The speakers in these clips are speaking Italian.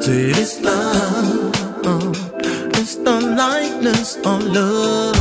Say it's love. Uh, It's the lightness of love.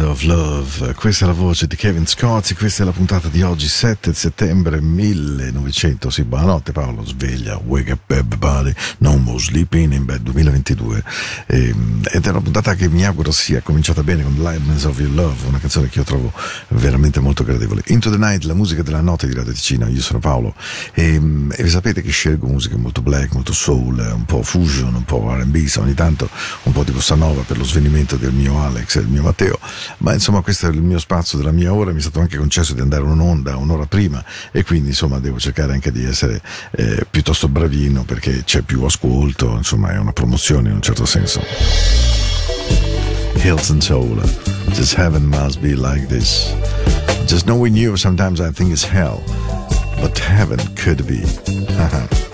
Of love. Questa è la voce di Kevin Scott. Questa è la puntata di oggi, 7 settembre 1900. Sì, buonanotte Paolo, sveglia. Wake up everybody. No more sleeping in bed 2022. Ehm, ed è una puntata che mi auguro sia cominciata bene con Lightness of Your Love, una canzone che io trovo veramente molto gradevole. Into the Night, la musica della notte di Radio Ticino. Io sono Paolo e, e vi sapete che scelgo musica molto black, molto soul, un po' fusion, un po' R&B, ogni tanto un po' di bossa nova per lo svenimento del mio Alex e del mio Matteo. Ma insomma, questo è il mio spazio della mia ora. Mi è stato anche concesso di andare un'onda un'ora prima e quindi insomma devo cercare anche di essere eh, piuttosto bravino perché c'è più ascolto, insomma è una promozione in un certo senso. Hills and Soul, just heaven must be like this. Just knowing you sometimes I think it's hell, but heaven could be.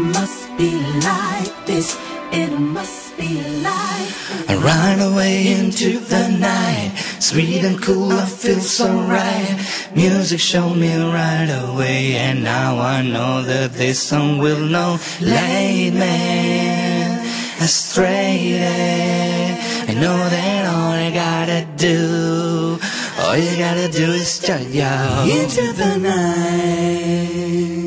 must be like this. It must be like. I run away into the night, sweet and cool. I feel so right. Music showed me right away, and now I know that this song will know. Late man, astray. I know that all I gotta do, all you gotta do is turn you into the night.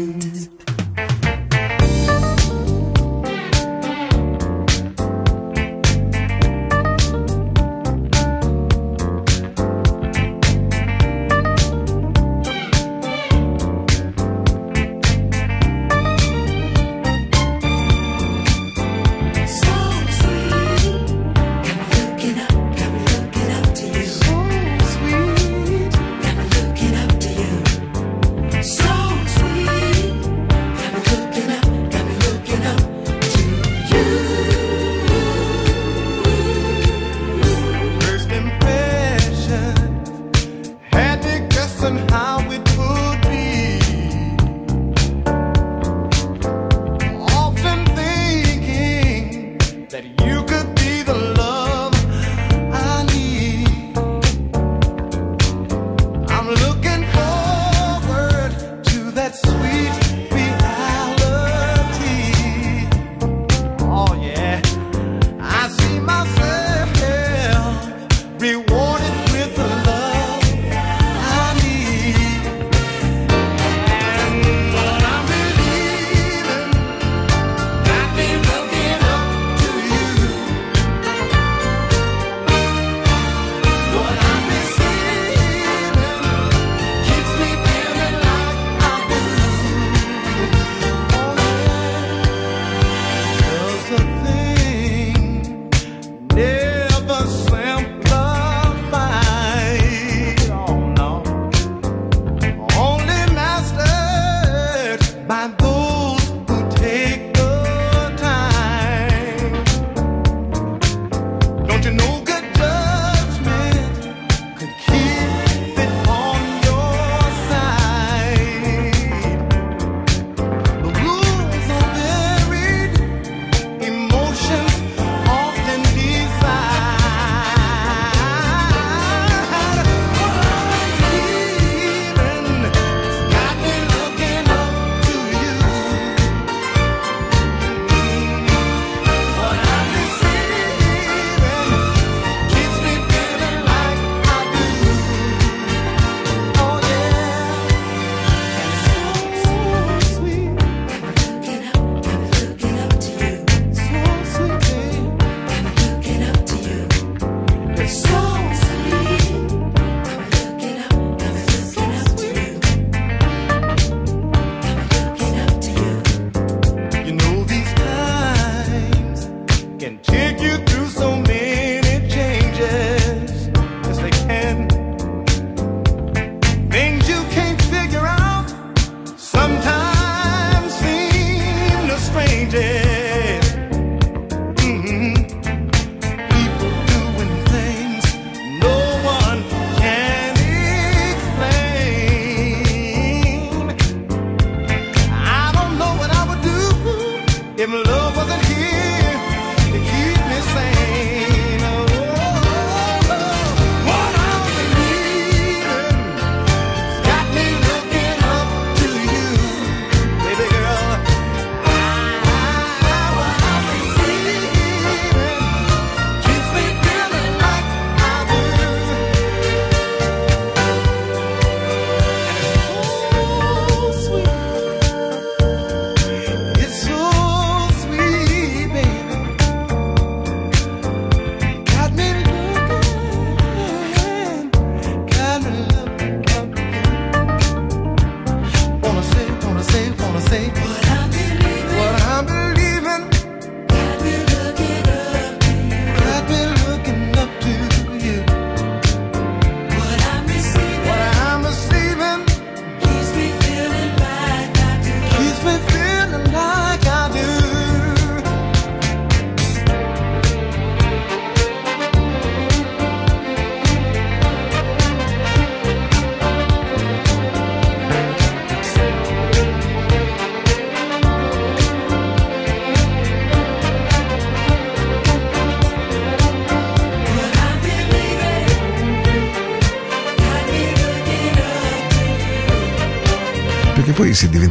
Them low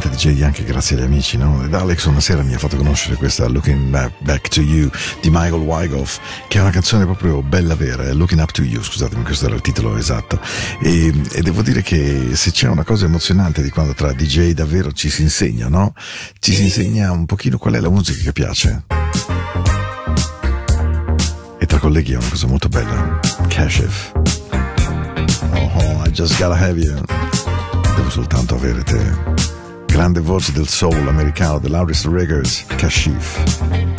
diventa DJ anche grazie agli amici, no? Ed Alex una sera mi ha fatto conoscere questa Looking Back to You di Michael Wygoff, che è una canzone proprio bella vera, eh, Looking Up to You, scusatemi, questo era il titolo esatto. E, e devo dire che se c'è una cosa emozionante di quando tra DJ davvero ci si insegna, no? Ci si insegna un pochino qual è la musica che piace. E tra colleghi è una cosa molto bella. Kashif. Oh, oh I just gotta have you. Devo soltanto avere te grande voce del soul americano dell'Auris Reggers, Kashif.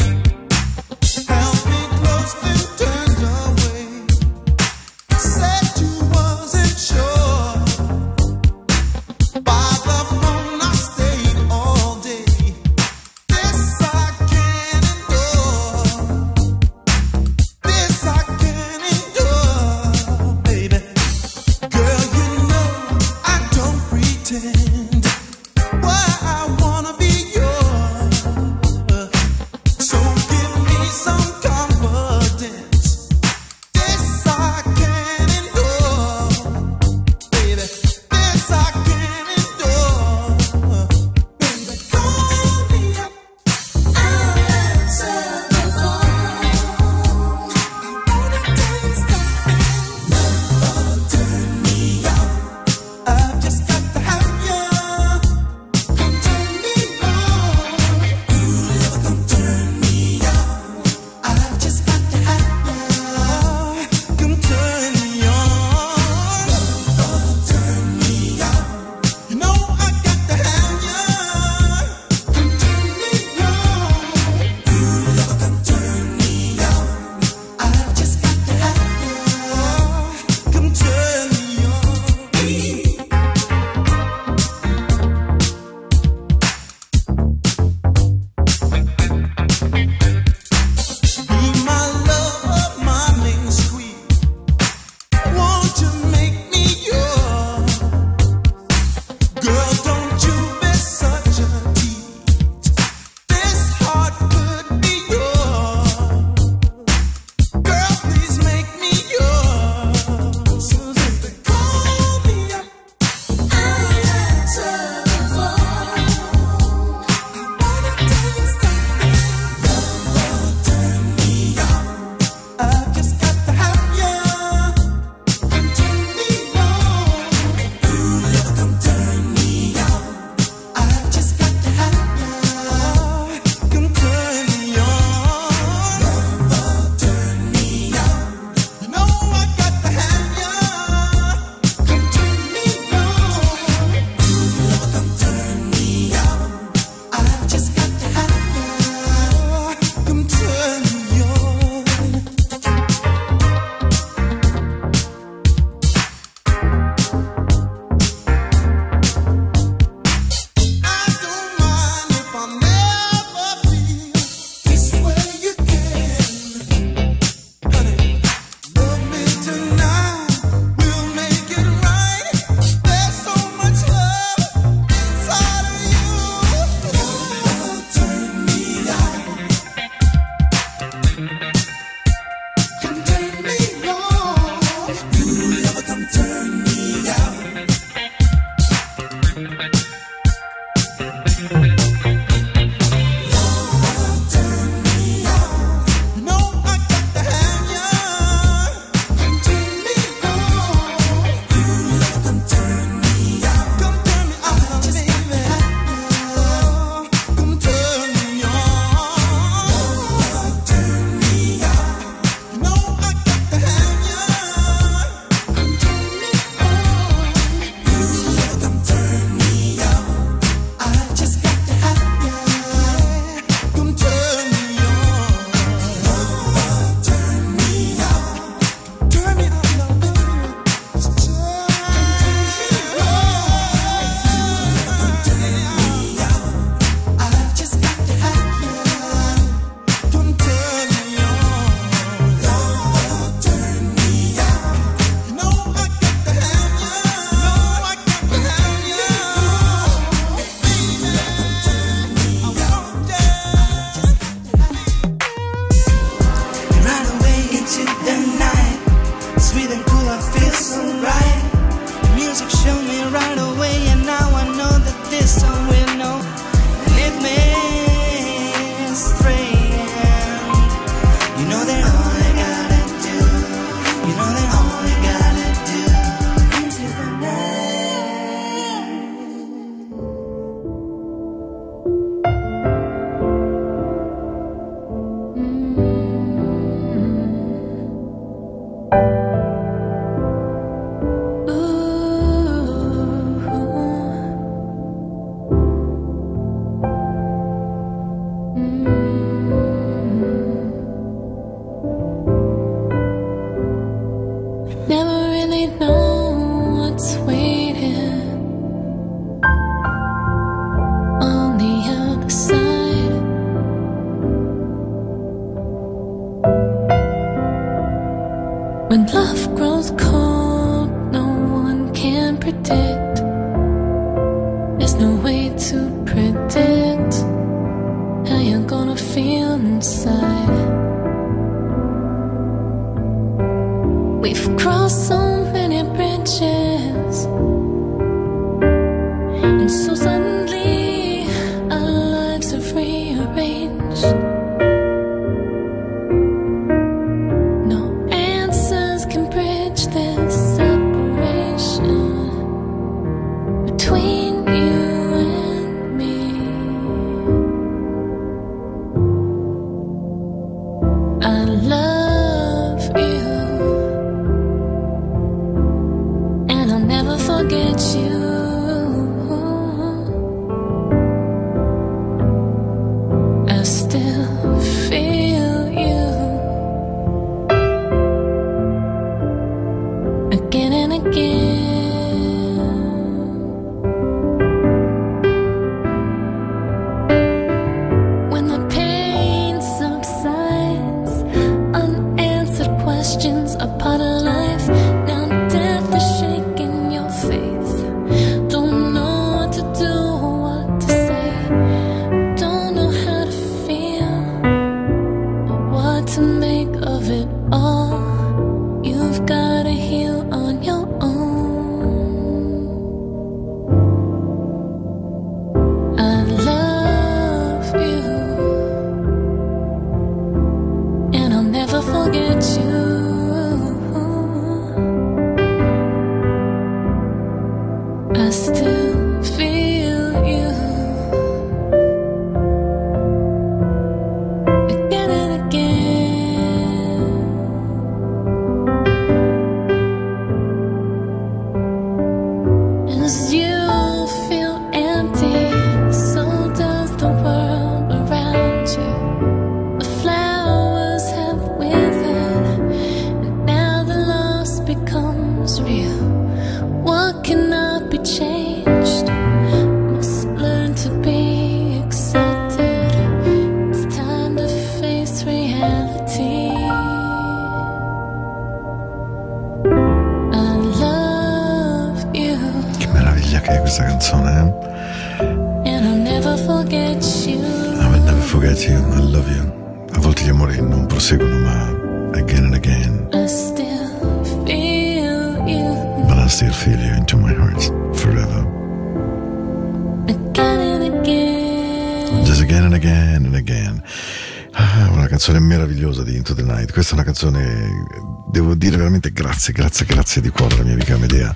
grazie, grazie, grazie di cuore alla mia amica Medea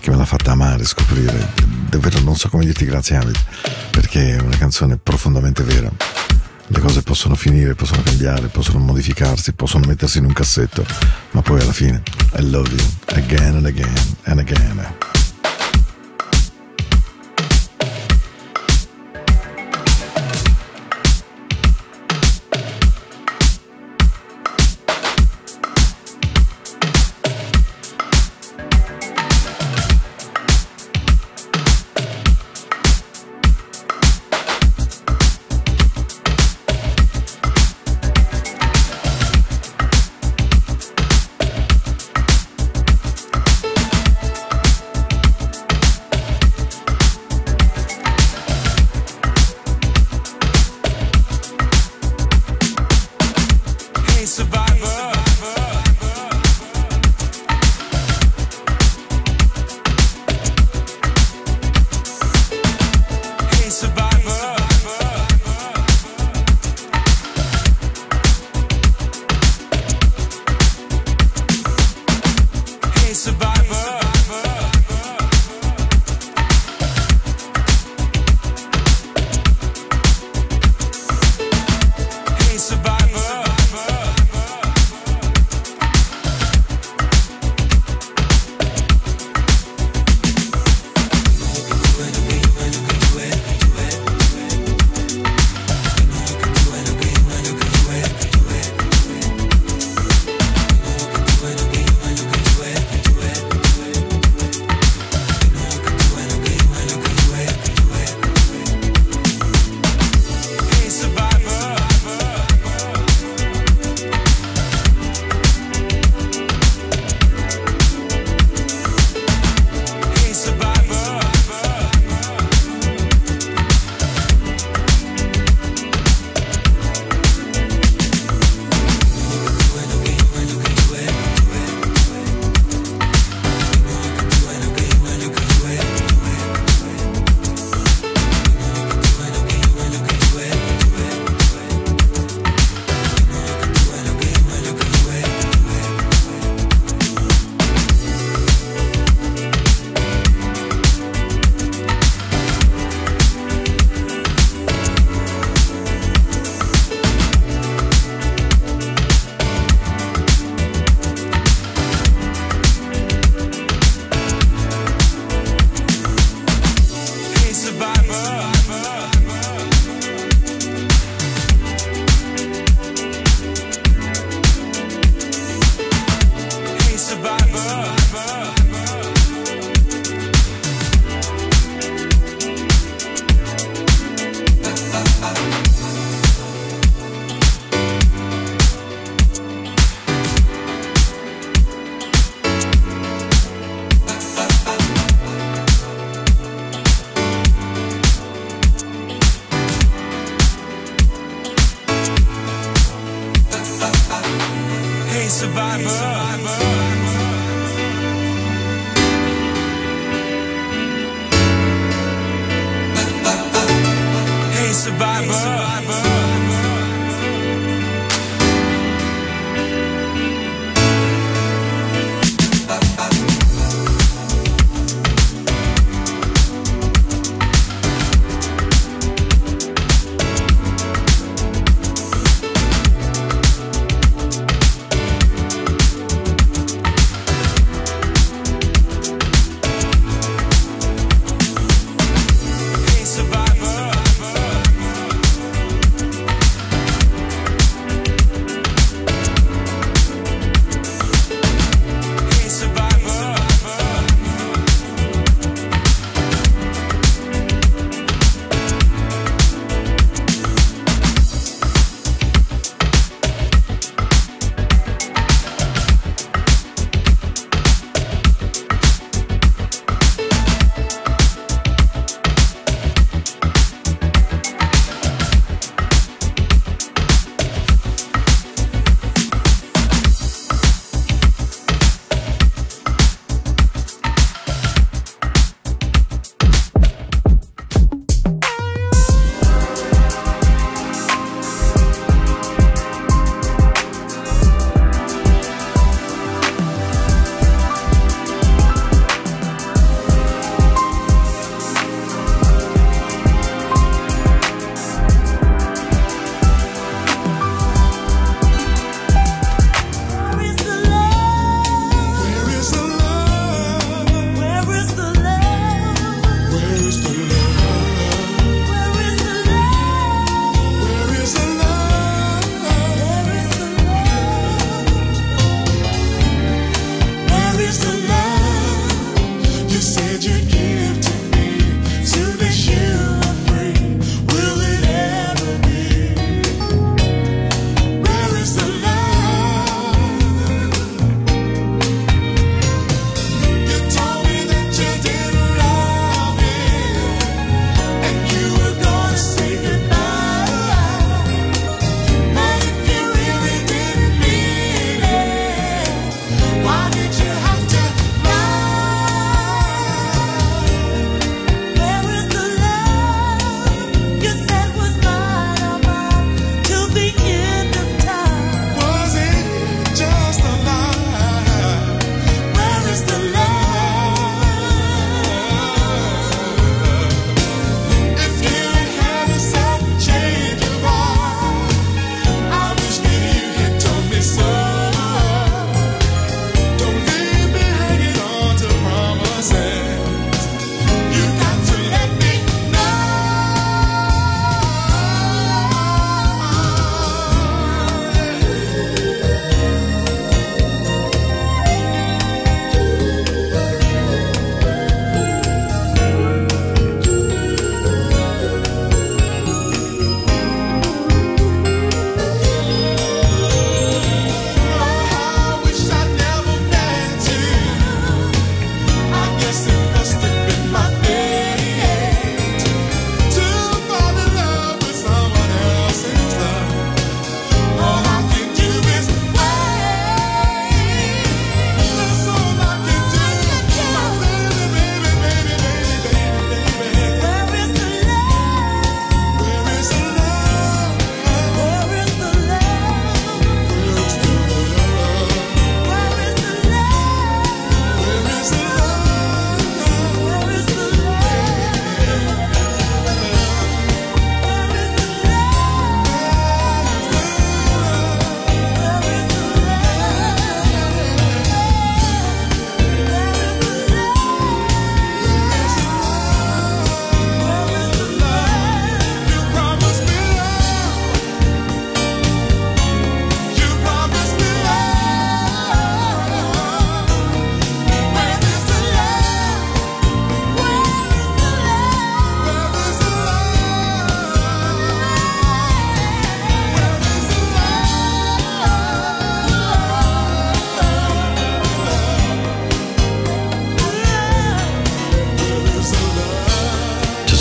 che me l'ha fatta amare, scoprire. Davvero non so come dirti grazie Hamid, perché è una canzone profondamente vera. Le cose possono finire, possono cambiare, possono modificarsi, possono mettersi in un cassetto, ma poi alla fine I love you again and again and again.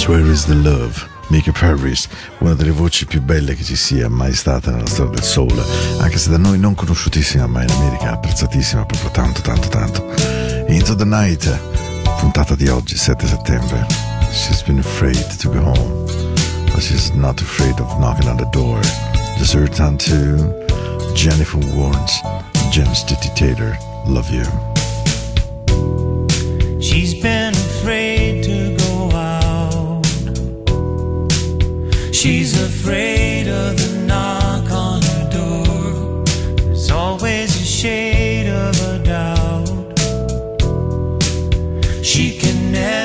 Where is the Love? Mickey Paris, una delle voci più belle che ci sia mai stata nella storia del soul, anche se da noi non conosciutissima, ma in America apprezzatissima proprio tanto, tanto, tanto. Into the Night, puntata di oggi, 7 settembre. She's been afraid to go home, but she's not afraid of knocking on the door. Just a return to Jennifer Warnes, James T. Taylor, Love You. She's been afraid. She's afraid of the knock on her door. There's always a shade of a doubt. She can never.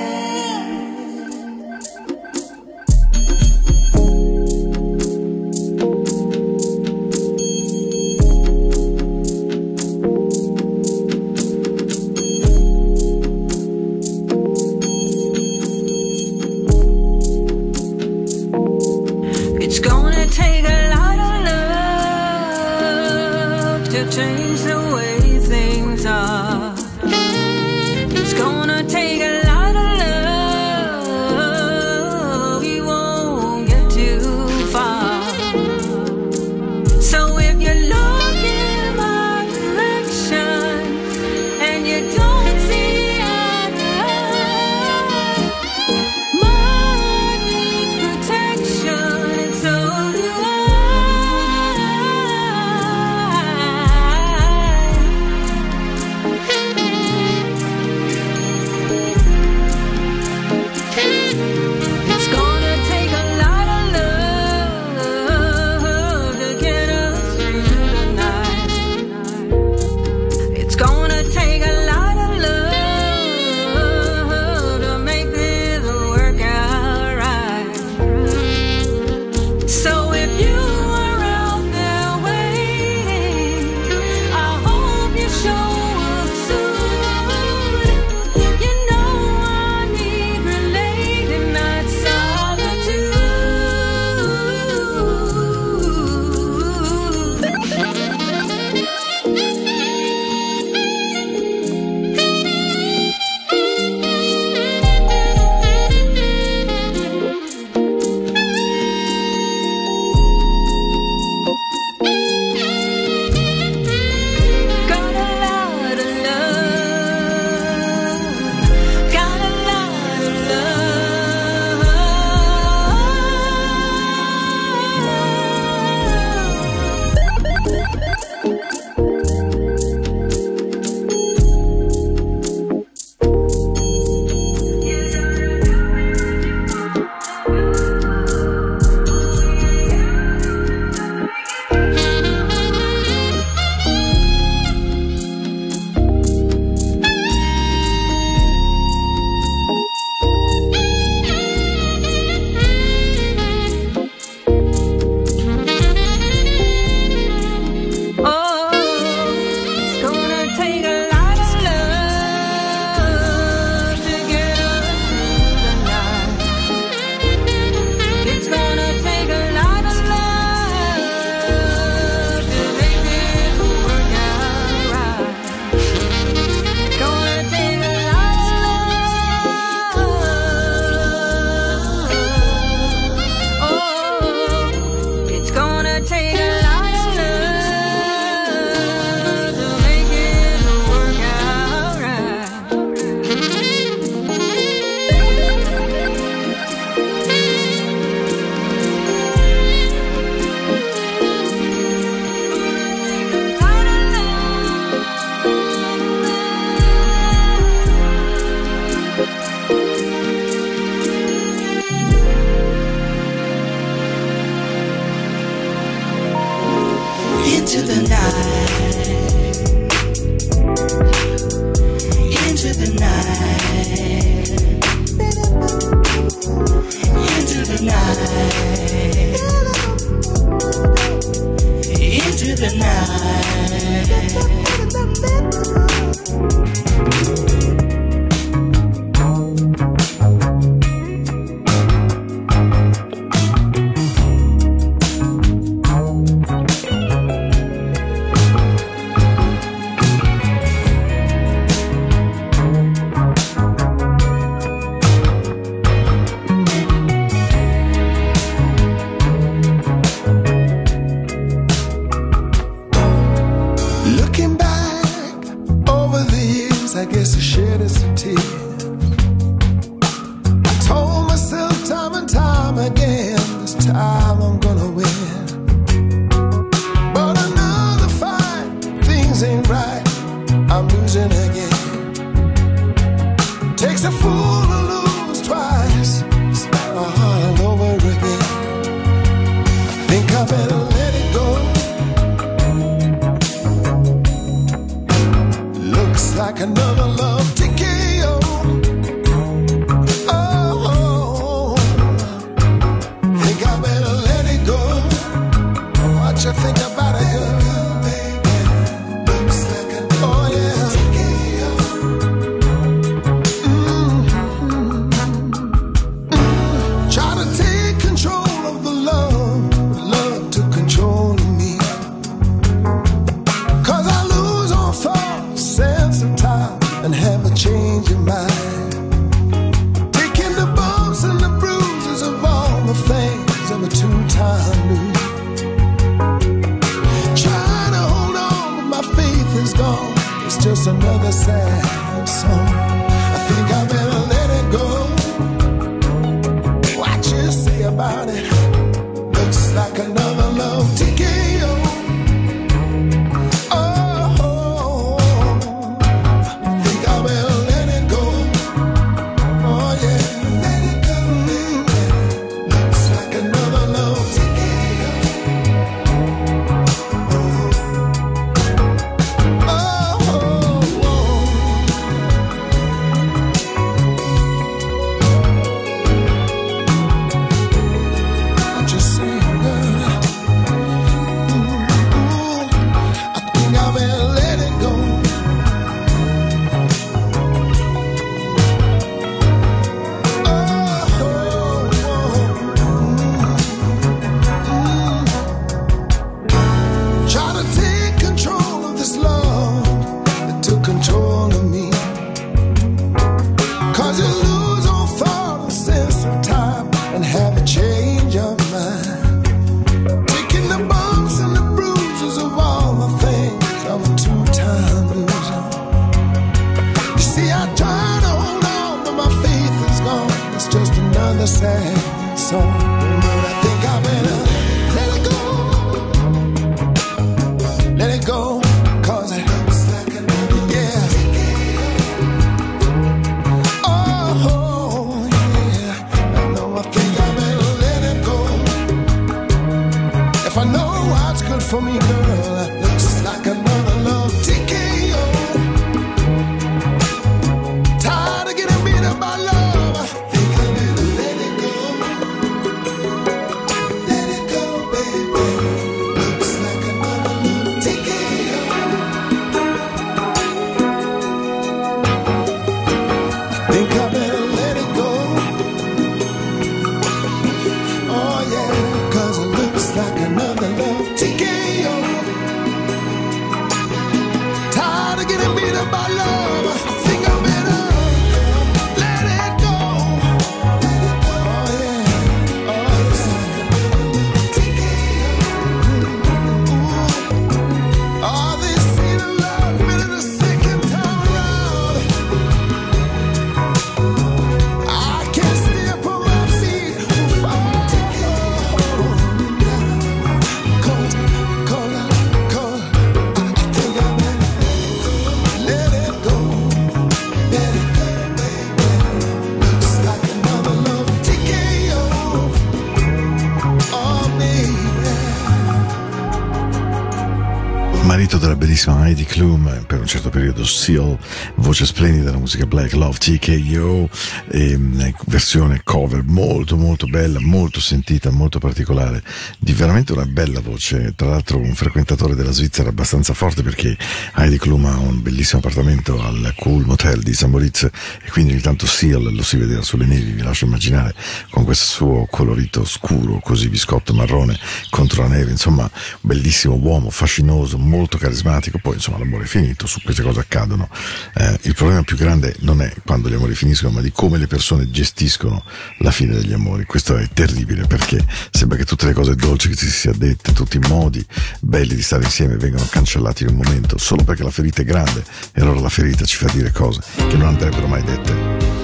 Heidi Klum, un certo periodo Seal, voce splendida della musica Black Love TKO, ehm, versione cover molto molto bella, molto sentita, molto particolare, di veramente una bella voce, tra l'altro un frequentatore della Svizzera abbastanza forte perché Heidi Klum ha un bellissimo appartamento al Cool Motel di San Moritz e quindi ogni tanto Seal lo si vedeva sulle nevi, vi lascio immaginare, con questo suo colorito scuro, così biscotto marrone contro la neve, insomma bellissimo uomo, fascinoso, molto carismatico, poi insomma l'amore è finito, su queste cose accadono. Eh, il problema più grande non è quando gli amori finiscono, ma di come le persone gestiscono la fine degli amori. Questo è terribile perché sembra che tutte le cose dolci che si sia dette, tutti i modi belli di stare insieme vengano cancellati in un momento, solo perché la ferita è grande e allora la ferita ci fa dire cose che non andrebbero mai dette.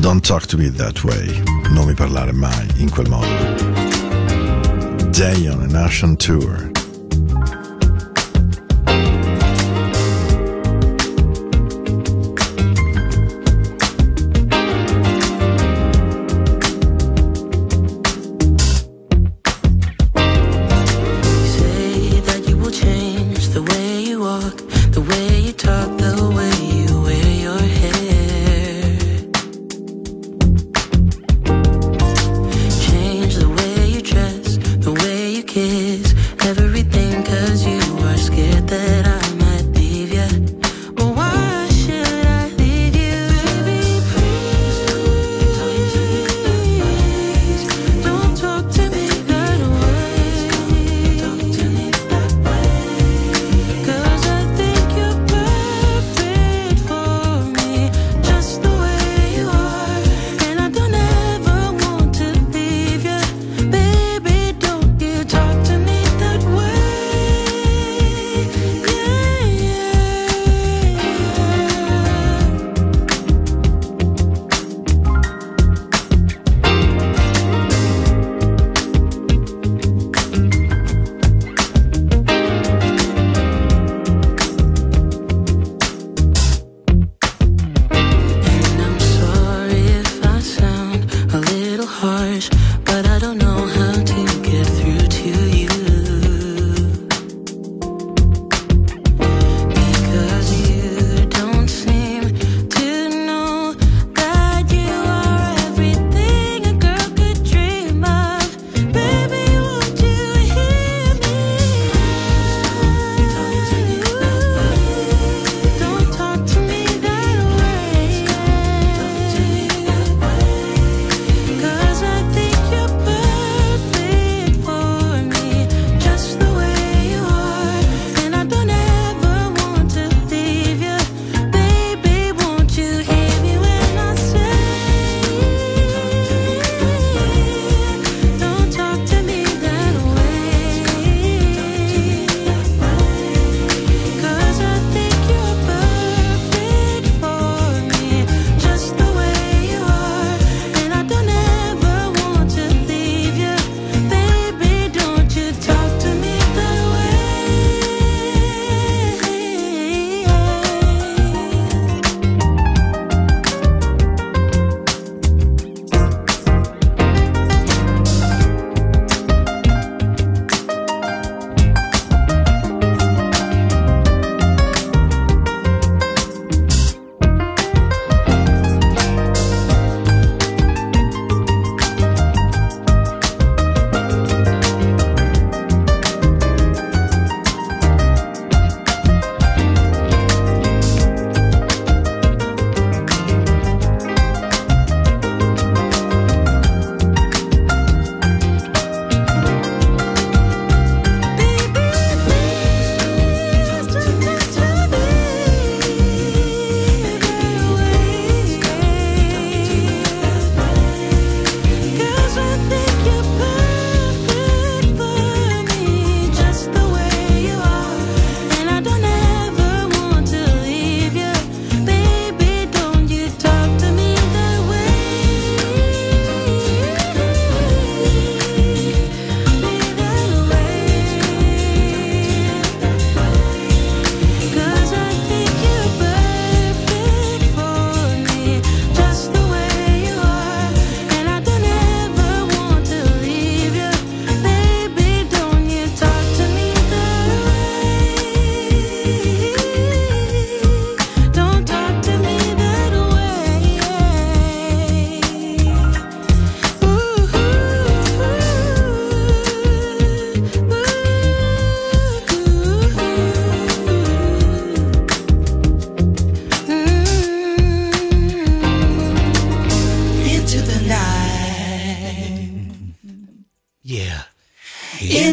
Don't talk to me that way. Non mi parlare mai in quel modo. Day on an Ocean Tour.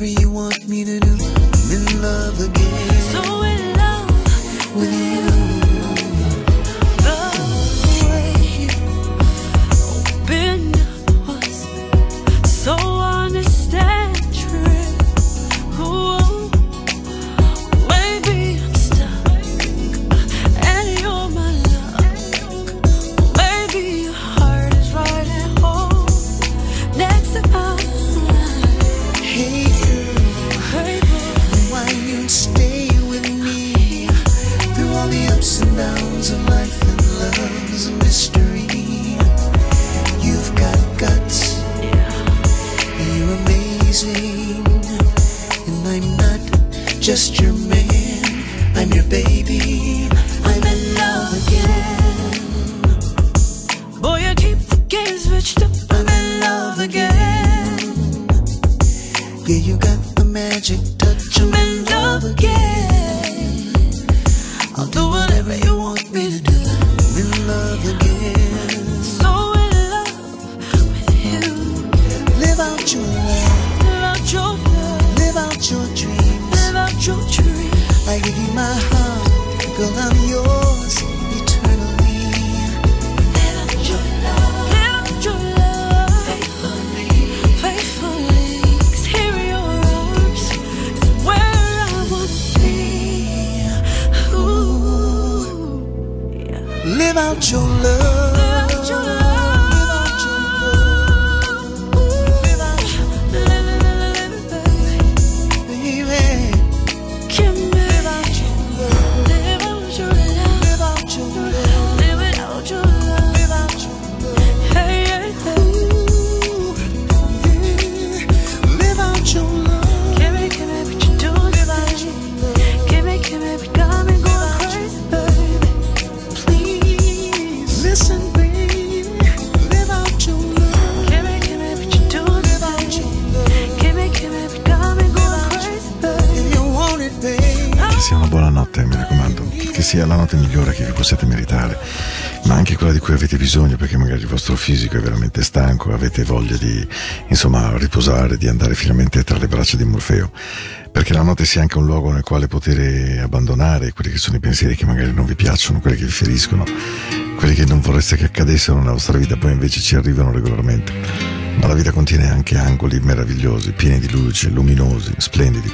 whatever you want me to do. I'm in love again. So in love with you. avete bisogno perché magari il vostro fisico è veramente stanco, avete voglia di insomma riposare, di andare finalmente tra le braccia di Morfeo, perché la notte sia anche un luogo nel quale poter abbandonare quelli che sono i pensieri che magari non vi piacciono, quelli che vi feriscono, quelli che non vorreste che accadessero nella vostra vita, poi invece ci arrivano regolarmente. Ma la vita contiene anche angoli meravigliosi, pieni di luce, luminosi, splendidi.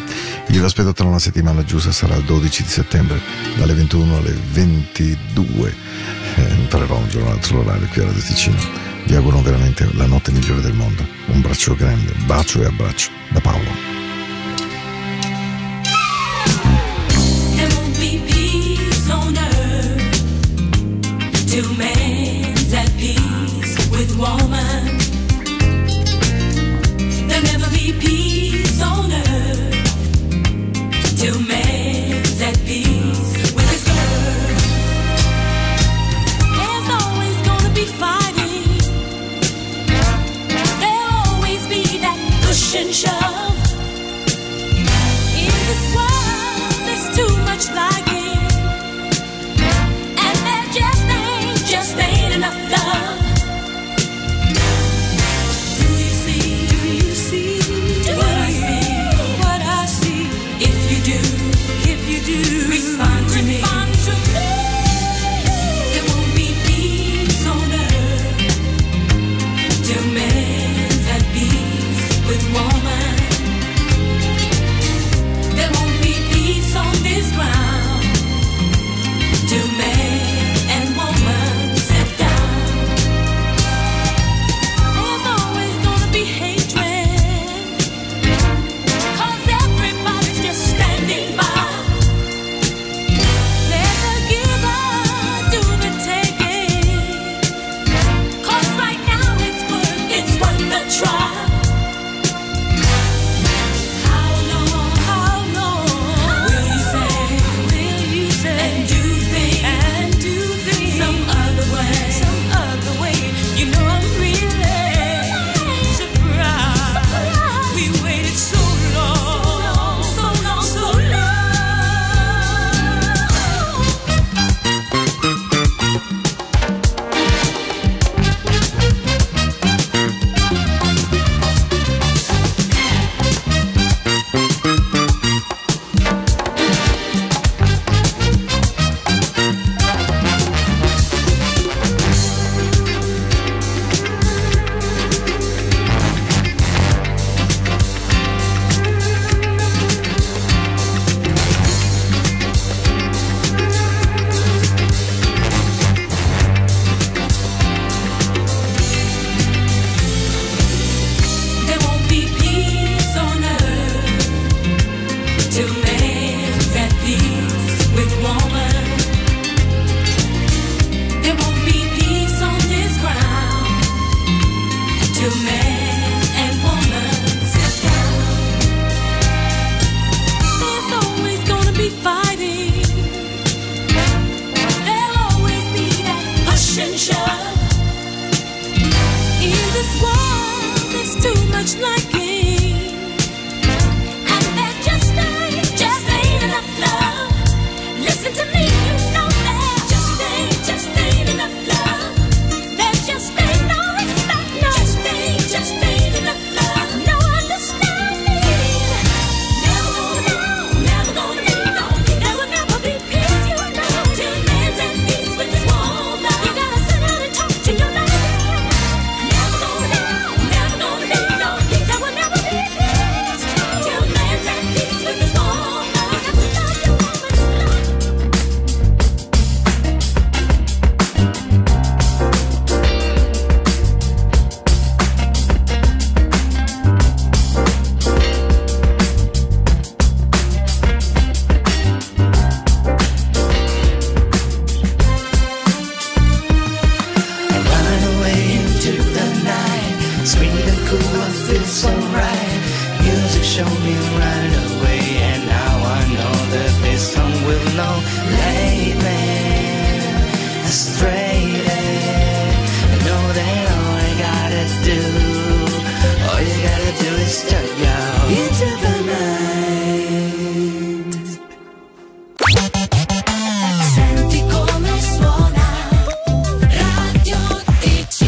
Io vi aspetto tra una settimana giusta, sarà il 12 di settembre, dalle 21 alle 22 eh, entrerò un giorno sull'orario qui a Radio Ticino. Vi auguro veramente la notte migliore del mondo. Un braccio grande, bacio e abbraccio da Paolo. Two men's at peace with woman. There'll never be peace on earth. Two men. relationship. In this world, there's too much life.